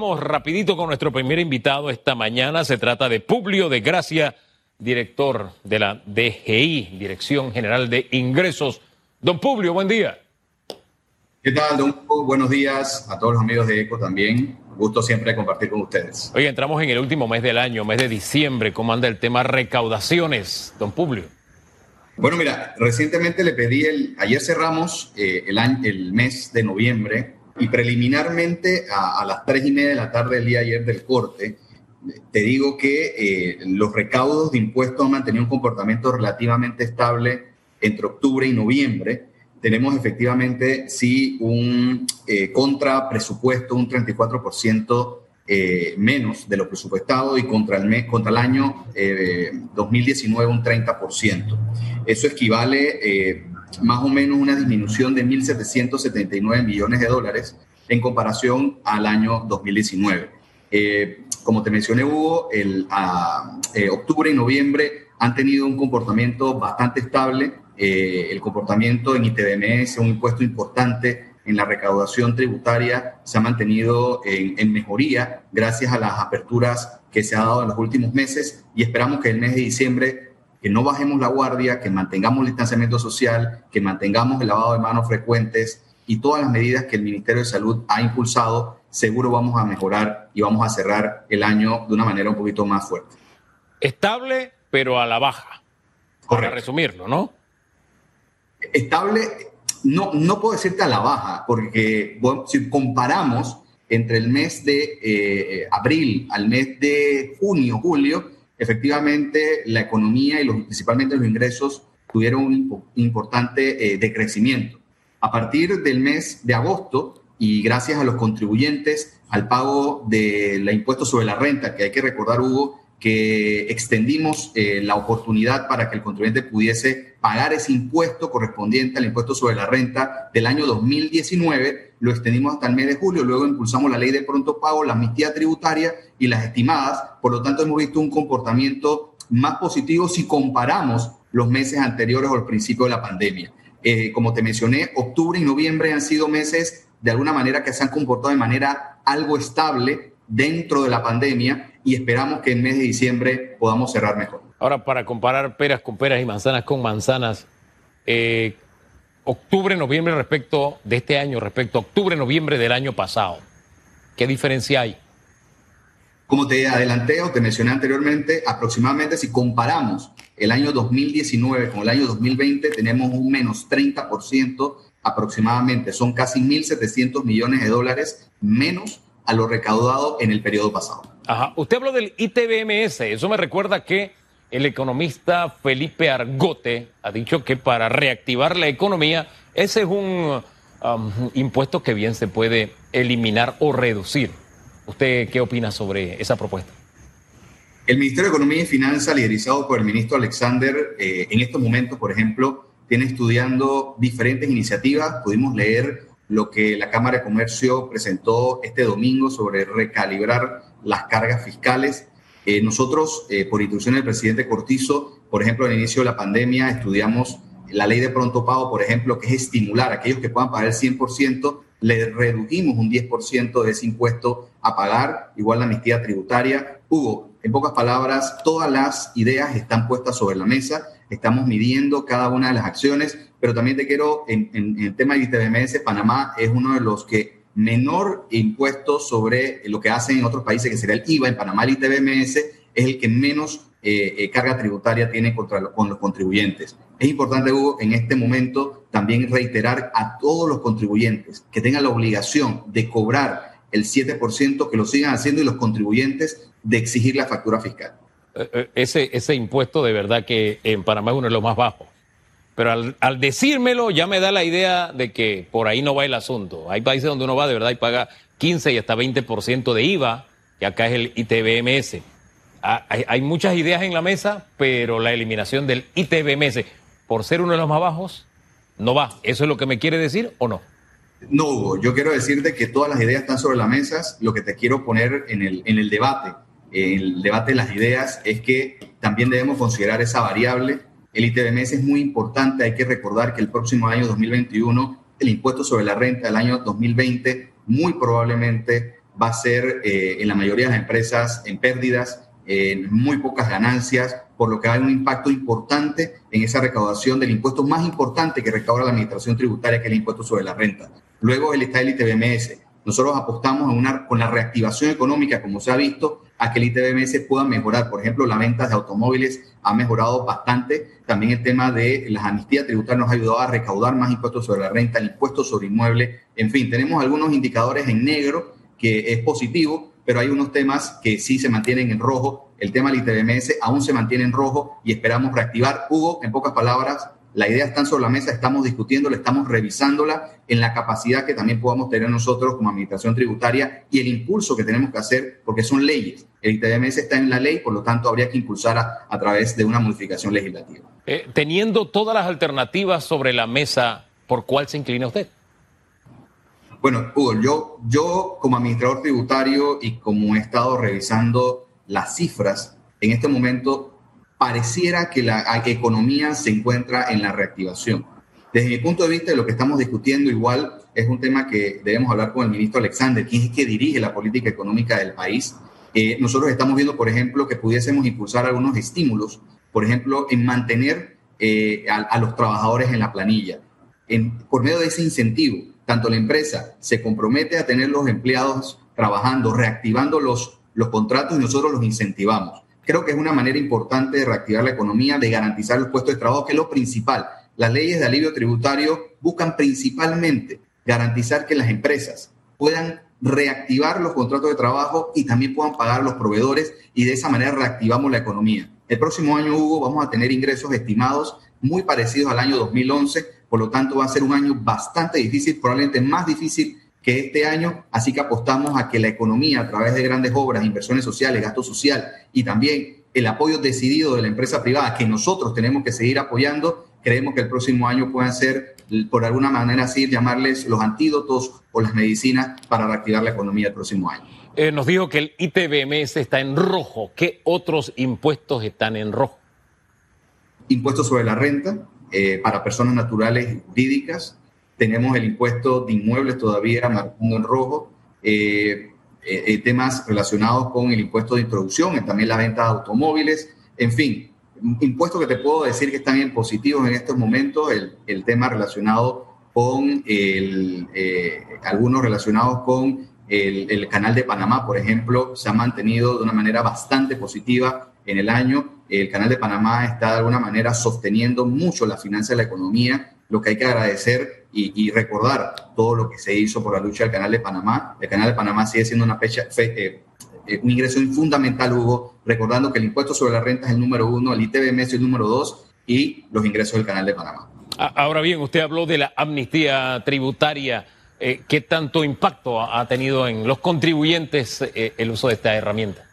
Vamos rapidito con nuestro primer invitado esta mañana. Se trata de Publio de Gracia, director de la DGI, Dirección General de Ingresos. Don Publio, buen día. ¿Qué tal, don Hugo? Buenos días a todos los amigos de ECO también. Gusto siempre compartir con ustedes. Oye, entramos en el último mes del año, mes de diciembre. ¿Cómo anda el tema recaudaciones, don Publio? Bueno, mira, recientemente le pedí, el, ayer cerramos eh, el, año, el mes de noviembre y preliminarmente a, a, las tres y media de la tarde del día ayer del corte, te digo que eh, los recaudos de impuestos han mantenido un comportamiento relativamente estable entre octubre y noviembre. Tenemos efectivamente, sí, un eh, contrapresupuesto, un 34% eh, menos de lo presupuestado y contra el, mes, contra el año eh, 2019 un 30%. Eso equivale eh, más o menos una disminución de 1.779 millones de dólares en comparación al año 2019. Eh, como te mencioné, Hugo, el, a, eh, octubre y noviembre han tenido un comportamiento bastante estable. Eh, el comportamiento en ITBMS, un impuesto importante en la recaudación tributaria, se ha mantenido en, en, mejoría gracias a las aperturas que se ha dado en los últimos meses y esperamos que el mes de diciembre que no bajemos la guardia, que mantengamos el distanciamiento social, que mantengamos el lavado de manos frecuentes y todas las medidas que el Ministerio de Salud ha impulsado, seguro vamos a mejorar y vamos a cerrar el año de una manera un poquito más fuerte. Estable, pero a la baja. Correcto. Para resumirlo, ¿no? Estable, no, no puedo decirte a la baja, porque bueno, si comparamos entre el mes de eh, abril al mes de junio, julio, efectivamente la economía y los, principalmente los ingresos tuvieron un importante eh, decrecimiento. A partir del mes de agosto y gracias a los contribuyentes al pago del impuesto sobre la renta, que hay que recordar, Hugo, que extendimos eh, la oportunidad para que el contribuyente pudiese pagar ese impuesto correspondiente al impuesto sobre la renta del año 2019, lo extendimos hasta el mes de julio, luego impulsamos la ley de pronto pago, la amnistía tributaria y las estimadas, por lo tanto hemos visto un comportamiento más positivo si comparamos los meses anteriores o al principio de la pandemia. Eh, como te mencioné, octubre y noviembre han sido meses de alguna manera que se han comportado de manera algo estable dentro de la pandemia y esperamos que en mes de diciembre podamos cerrar mejor. Ahora, para comparar peras con peras y manzanas con manzanas, eh, octubre, noviembre respecto de este año, respecto a octubre, noviembre del año pasado, ¿qué diferencia hay? Como te adelanté o te mencioné anteriormente, aproximadamente si comparamos el año 2019 con el año 2020, tenemos un menos 30% aproximadamente. Son casi 1.700 millones de dólares menos a lo recaudado en el periodo pasado. Ajá. Usted habló del ITBMS. Eso me recuerda que el economista Felipe Argote ha dicho que para reactivar la economía, ese es un um, impuesto que bien se puede eliminar o reducir. ¿Usted qué opina sobre esa propuesta? El Ministerio de Economía y Finanzas, liderizado por el ministro Alexander, eh, en estos momentos, por ejemplo, tiene estudiando diferentes iniciativas. Pudimos leer lo que la Cámara de Comercio presentó este domingo sobre recalibrar las cargas fiscales. Eh, nosotros, eh, por instrucción del presidente Cortizo, por ejemplo, al inicio de la pandemia, estudiamos la ley de pronto pago, por ejemplo, que es estimular a aquellos que puedan pagar el 100%, le redujimos un 10% de ese impuesto a pagar, igual la amnistía tributaria. Hugo, en pocas palabras, todas las ideas están puestas sobre la mesa, estamos midiendo cada una de las acciones, pero también te quiero, en, el tema de ITBMS, Panamá es uno de los que menor impuesto sobre lo que hacen en otros países, que sería el IVA, en Panamá el ITBMS es el que menos eh, eh, carga tributaria tiene contra con los contribuyentes. Es importante, Hugo, en este momento también reiterar a todos los contribuyentes que tengan la obligación de cobrar el 7%, que lo sigan haciendo y los contribuyentes de exigir la factura fiscal. Ese, ese impuesto de verdad que en Panamá es uno de los más bajos. Pero al, al, decírmelo ya me da la idea de que por ahí no va el asunto. Hay países donde uno va de verdad y paga 15 y hasta 20% de IVA, y acá es el ITBMS. Ah, hay, hay, muchas ideas en la mesa, pero la eliminación del ITBMS, por ser uno de los más bajos, no va. ¿Eso es lo que me quiere decir o no? No, Hugo, yo quiero decirte que todas las ideas están sobre la mesa. Lo que te quiero poner en el, en el debate, en el debate de las ideas, es que también debemos considerar esa variable el ITBMS es muy importante. Hay que recordar que el próximo año 2021, el impuesto sobre la renta del año 2020 muy probablemente va a ser eh, en la mayoría de las empresas en pérdidas, en muy pocas ganancias, por lo que hay un impacto importante en esa recaudación del impuesto más importante que recauda la administración tributaria, que es el impuesto sobre la renta. Luego está el ITBMS. Nosotros apostamos con la reactivación económica, como se ha visto, a que el ITBMS pueda mejorar. Por ejemplo, la venta de automóviles ha mejorado bastante. También el tema de las amnistías tributarias nos ha ayudado a recaudar más impuestos sobre la renta, el impuesto sobre inmueble. En fin, tenemos algunos indicadores en negro que es positivo, pero hay unos temas que sí se mantienen en rojo. El tema del ITBMS aún se mantiene en rojo y esperamos reactivar. Hugo, en pocas palabras, la idea está sobre la mesa, estamos discutiéndola, estamos revisándola en la capacidad que también podamos tener nosotros como administración tributaria y el impulso que tenemos que hacer, porque son leyes. El ITBMS está en la ley, por lo tanto habría que impulsar a, través de una modificación legislativa. Eh, teniendo todas las alternativas sobre la mesa, ¿por cuál se inclina usted? Bueno, Hugo, yo, yo como administrador tributario y como he estado revisando las cifras, en este momento pareciera que la economía se encuentra en la reactivación. Desde mi punto de vista, lo que estamos discutiendo igual es un tema que debemos hablar con el ministro Alexander, quien es que dirige la política económica del país. Eh, nosotros estamos viendo, por ejemplo, que pudiésemos impulsar algunos estímulos, por ejemplo, en mantener eh, a, los trabajadores en la planilla. En, por medio de ese incentivo, tanto la empresa se compromete a tener los empleados trabajando, reactivando los, los contratos y nosotros los incentivamos creo que es una manera importante de reactivar la economía, de garantizar los puestos de trabajo, que es lo principal. Las leyes de alivio tributario buscan principalmente garantizar que las empresas puedan reactivar los contratos de trabajo y también puedan pagar los proveedores y de esa manera reactivamos la economía. El próximo año, Hugo, vamos a tener ingresos estimados muy parecidos al año 2011, por lo tanto va a ser un año bastante difícil, probablemente más difícil que este año, así que apostamos a que la economía a través de grandes obras, inversiones sociales, gasto social y también el apoyo decidido de la empresa privada que nosotros tenemos que seguir apoyando, creemos que el próximo año puedan ser, por alguna manera así, llamarles los antídotos o las medicinas para reactivar la economía el próximo año. Eh, nos dijo que el ITBMS está en rojo. ¿Qué otros impuestos están en rojo? Impuestos sobre la renta eh, para personas naturales y jurídicas, tenemos el impuesto de inmuebles todavía marcando en rojo, eh, eh, eh, temas relacionados con el impuesto de introducción, también la venta de automóviles, en fin, impuestos que te puedo decir que están en positivos en estos momentos, el, el tema relacionado con el, algunos relacionados con el, el, canal de Panamá, por ejemplo, se ha mantenido de una manera bastante positiva en el año. El canal de Panamá está de alguna manera sosteniendo mucho la finanza de la economía lo que hay que agradecer y, recordar todo lo que se hizo por la lucha del Canal de Panamá. El Canal de Panamá sigue siendo una fecha, eh, eh, un ingreso fundamental, Hugo, recordando que el impuesto sobre la renta es el número uno, el ITBM es el número dos y los ingresos del Canal de Panamá. Ahora bien, usted habló de la amnistía tributaria. Eh, ¿Qué tanto impacto ha tenido en los contribuyentes el uso de esta herramienta?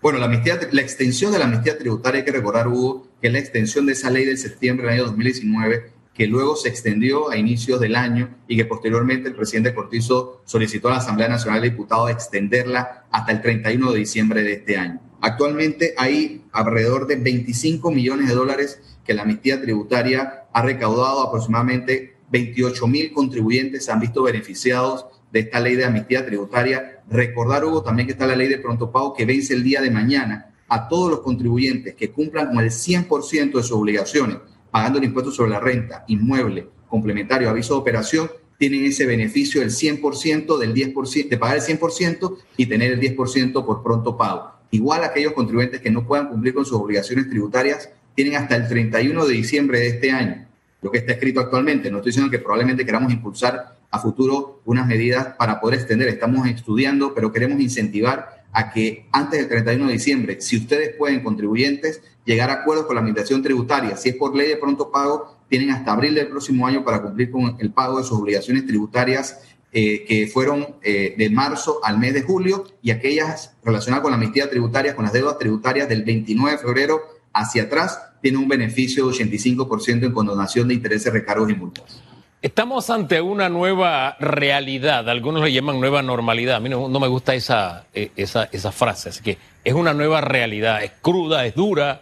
Bueno, la, amnistía, la extensión de la amnistía tributaria, hay que recordar, Hugo, que es la extensión de esa ley del septiembre del año 2019 que luego se extendió a inicios del año y que posteriormente el presidente Cortizo solicitó a la Asamblea Nacional de Diputados extenderla hasta el 31 de diciembre de este año. Actualmente hay alrededor de 25 millones de dólares que la amnistía tributaria ha recaudado, aproximadamente 28 mil contribuyentes se han visto beneficiados de esta ley de amnistía tributaria. Recordar, Hugo, también que está la ley de pronto pago que vence el día de mañana a todos los contribuyentes que cumplan con el 100% de sus obligaciones pagando el impuesto sobre la renta, inmueble, complementario, aviso de operación, tienen ese beneficio del 100%, del 10%, de pagar el 100% y tener el 10% por pronto pago. Igual aquellos contribuyentes que no puedan cumplir con sus obligaciones tributarias tienen hasta el 31 de diciembre de este año, lo que está escrito actualmente. No estoy diciendo que probablemente queramos impulsar a futuro unas medidas para poder extender. Estamos estudiando, pero queremos incentivar a que antes del 31 de diciembre, si ustedes pueden, contribuyentes, llegar a acuerdos con la administración tributaria, si es por ley de pronto pago, tienen hasta abril del próximo año para cumplir con el pago de sus obligaciones tributarias eh, que fueron eh, de marzo al mes de julio y aquellas relacionadas con la amnistía tributaria, con las deudas tributarias del 29 de febrero hacia atrás, tienen un beneficio de 85% en condonación de intereses, recargos y multas. Estamos ante una nueva realidad, algunos le llaman nueva normalidad, a mí no, me gusta esa, eh, esa, esa frase, así que es una nueva realidad, es cruda, es dura,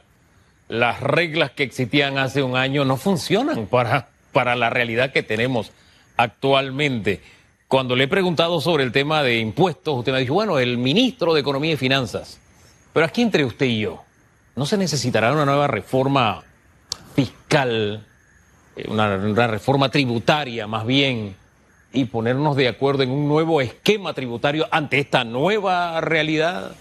las reglas que existían hace un año no funcionan para, para la realidad que tenemos actualmente. cuando le he preguntado sobre el tema de impuestos, usted me ha dicho, bueno, el ministro de Economía y Finanzas. Pero aquí entre usted y yo, ¿no se necesitará una nueva reforma fiscal, una, una reforma tributaria más bien, y ponernos de acuerdo en un nuevo esquema tributario ante esta nueva realidad?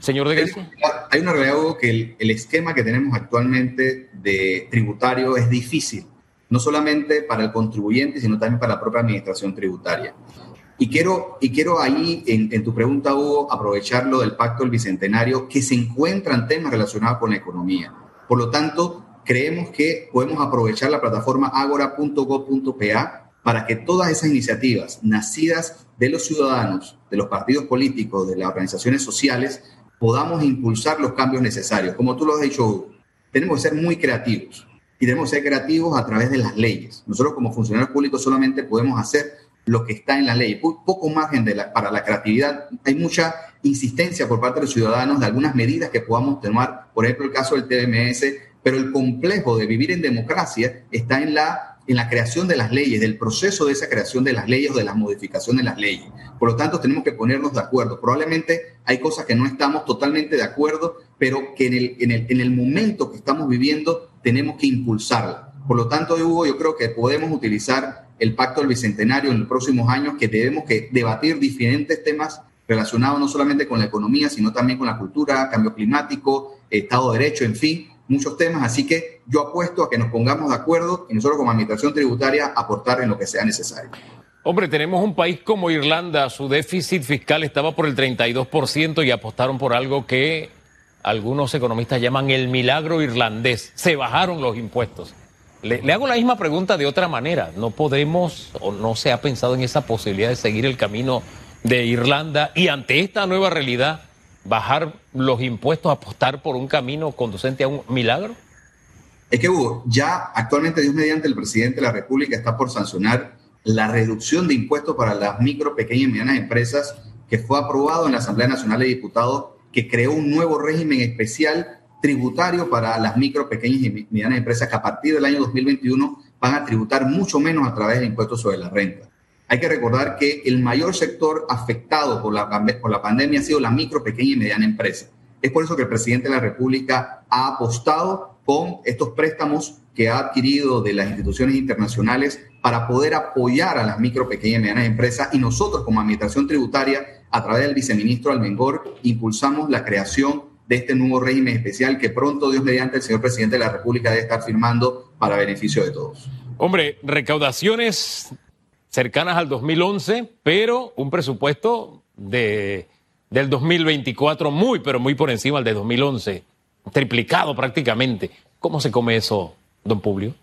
Señor de Grecia. Hay una realidad, Hugo, que el, el, esquema que tenemos actualmente de tributario es difícil, no solamente para el contribuyente, sino también para la propia administración tributaria. Y quiero, y quiero ahí, en, en tu pregunta, Hugo, aprovecharlo del Pacto del Bicentenario, que se encuentran temas relacionados con la economía. Por lo tanto, creemos que podemos aprovechar la plataforma agora.go.pa para que todas esas iniciativas nacidas de los ciudadanos, de los partidos políticos, de las organizaciones sociales, podamos impulsar los cambios necesarios. Como tú lo has dicho, tenemos que ser muy creativos y tenemos que ser creativos a través de las leyes. Nosotros como funcionarios públicos solamente podemos hacer lo que está en la ley. Poco margen para la creatividad. Hay mucha insistencia por parte de los ciudadanos de algunas medidas que podamos tomar, por ejemplo, el caso del TMS, pero el complejo de vivir en democracia está en la en la creación de las leyes, del proceso de esa creación de las leyes o de la modificación de las leyes. Por lo tanto, tenemos que ponernos de acuerdo. Probablemente hay cosas que no estamos totalmente de acuerdo, pero que en el, en el, en el momento que estamos viviendo tenemos que impulsarla. Por lo tanto, Hugo, yo creo que podemos utilizar el Pacto del Bicentenario en los próximos años, que debemos que debatir diferentes temas relacionados no solamente con la economía, sino también con la cultura, cambio climático, Estado de Derecho, en fin, muchos temas, así que yo apuesto a que nos pongamos de acuerdo y nosotros como Administración Tributaria aportar en lo que sea necesario. Hombre, tenemos un país como Irlanda, su déficit fiscal estaba por el 32% y apostaron por algo que algunos economistas llaman el milagro irlandés. Se bajaron los impuestos. Le, le, hago la misma pregunta de otra manera. ¿No podemos o no se ha pensado en esa posibilidad de seguir el camino de Irlanda y ante esta nueva realidad bajar los impuestos, apostar por un camino conducente a un milagro? Es que Hugo, ya actualmente Dios mediante el presidente de la República está por sancionar la reducción de impuestos para las micro, pequeñas y medianas empresas que fue aprobado en la Asamblea Nacional de Diputados, que creó un nuevo régimen especial tributario para las micro, pequeñas y medianas empresas que a partir del año 2021 van a tributar mucho menos a través del impuesto sobre la renta. Hay que recordar que el mayor sector afectado por la, pandemia ha sido la micro, pequeña y mediana empresa. Es por eso que el presidente de la República ha apostado con estos préstamos que ha adquirido de las instituciones internacionales para poder apoyar a las micro, pequeñas y medianas empresas. Y nosotros, como Administración Tributaria, a través del viceministro Almengor, impulsamos la creación de este nuevo régimen especial que pronto, Dios mediante, el señor presidente de la República debe estar firmando para beneficio de todos. Hombre, recaudaciones cercanas al 2011, pero un presupuesto de, del 2024 muy, pero muy por encima del de 2011, triplicado prácticamente. ¿Cómo se come eso, don Publio?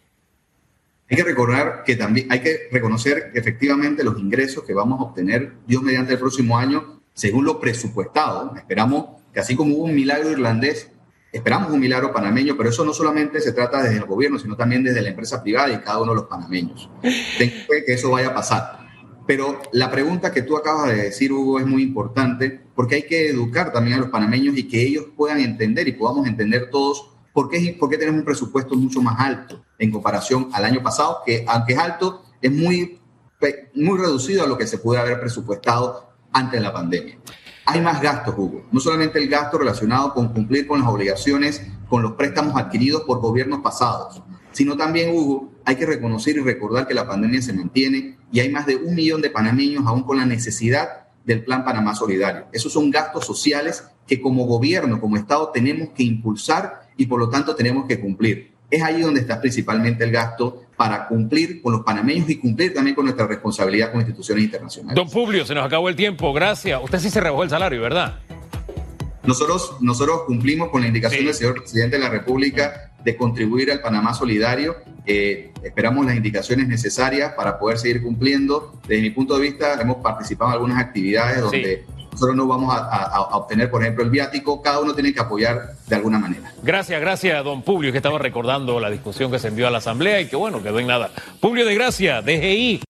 Hay que recordar que también hay que reconocer que efectivamente los ingresos que vamos a obtener, Dios mediante el próximo año, según lo presupuestado, esperamos que así como hubo un milagro irlandés, esperamos un milagro panameño, pero eso no solamente se trata desde el gobierno, sino también desde la empresa privada y cada uno de los panameños. Tengo que eso vaya a pasar. Pero la pregunta que tú acabas de decir, Hugo, es muy importante porque hay que educar también a los panameños y que ellos puedan entender y podamos entender todos por qué, por qué tenemos un presupuesto mucho más alto en comparación al año pasado, que aunque es alto, es muy, muy reducido a lo que se puede haber presupuestado antes de la pandemia hay más gastos, Hugo. No solamente el gasto relacionado con cumplir con las obligaciones, con los préstamos adquiridos por gobiernos pasados, sino también, Hugo, hay que reconocer y recordar que la pandemia se mantiene y hay más de un millón de panameños aún con la necesidad del Plan Panamá Solidario. Esos son gastos sociales que como gobierno, como Estado, tenemos que impulsar y por lo tanto tenemos que cumplir. Es ahí donde está principalmente el gasto para cumplir con los panameños y cumplir también con nuestra responsabilidad con instituciones internacionales. Don Publio, se nos acabó el tiempo, gracias. Usted sí se rebajó el salario, ¿verdad? Nosotros, nosotros cumplimos con la indicación sí. del señor presidente de la República de contribuir al Panamá Solidario. Eh, esperamos las indicaciones necesarias para poder seguir cumpliendo. Desde mi punto de vista, hemos participado en algunas actividades donde sí nosotros no vamos a, obtener, por ejemplo, el viático, cada uno tiene que apoyar de alguna manera. Gracias, gracias, don Publio, que estaba recordando la discusión que se envió a la Asamblea y que bueno, quedó en nada. Publio de Gracia, DGI.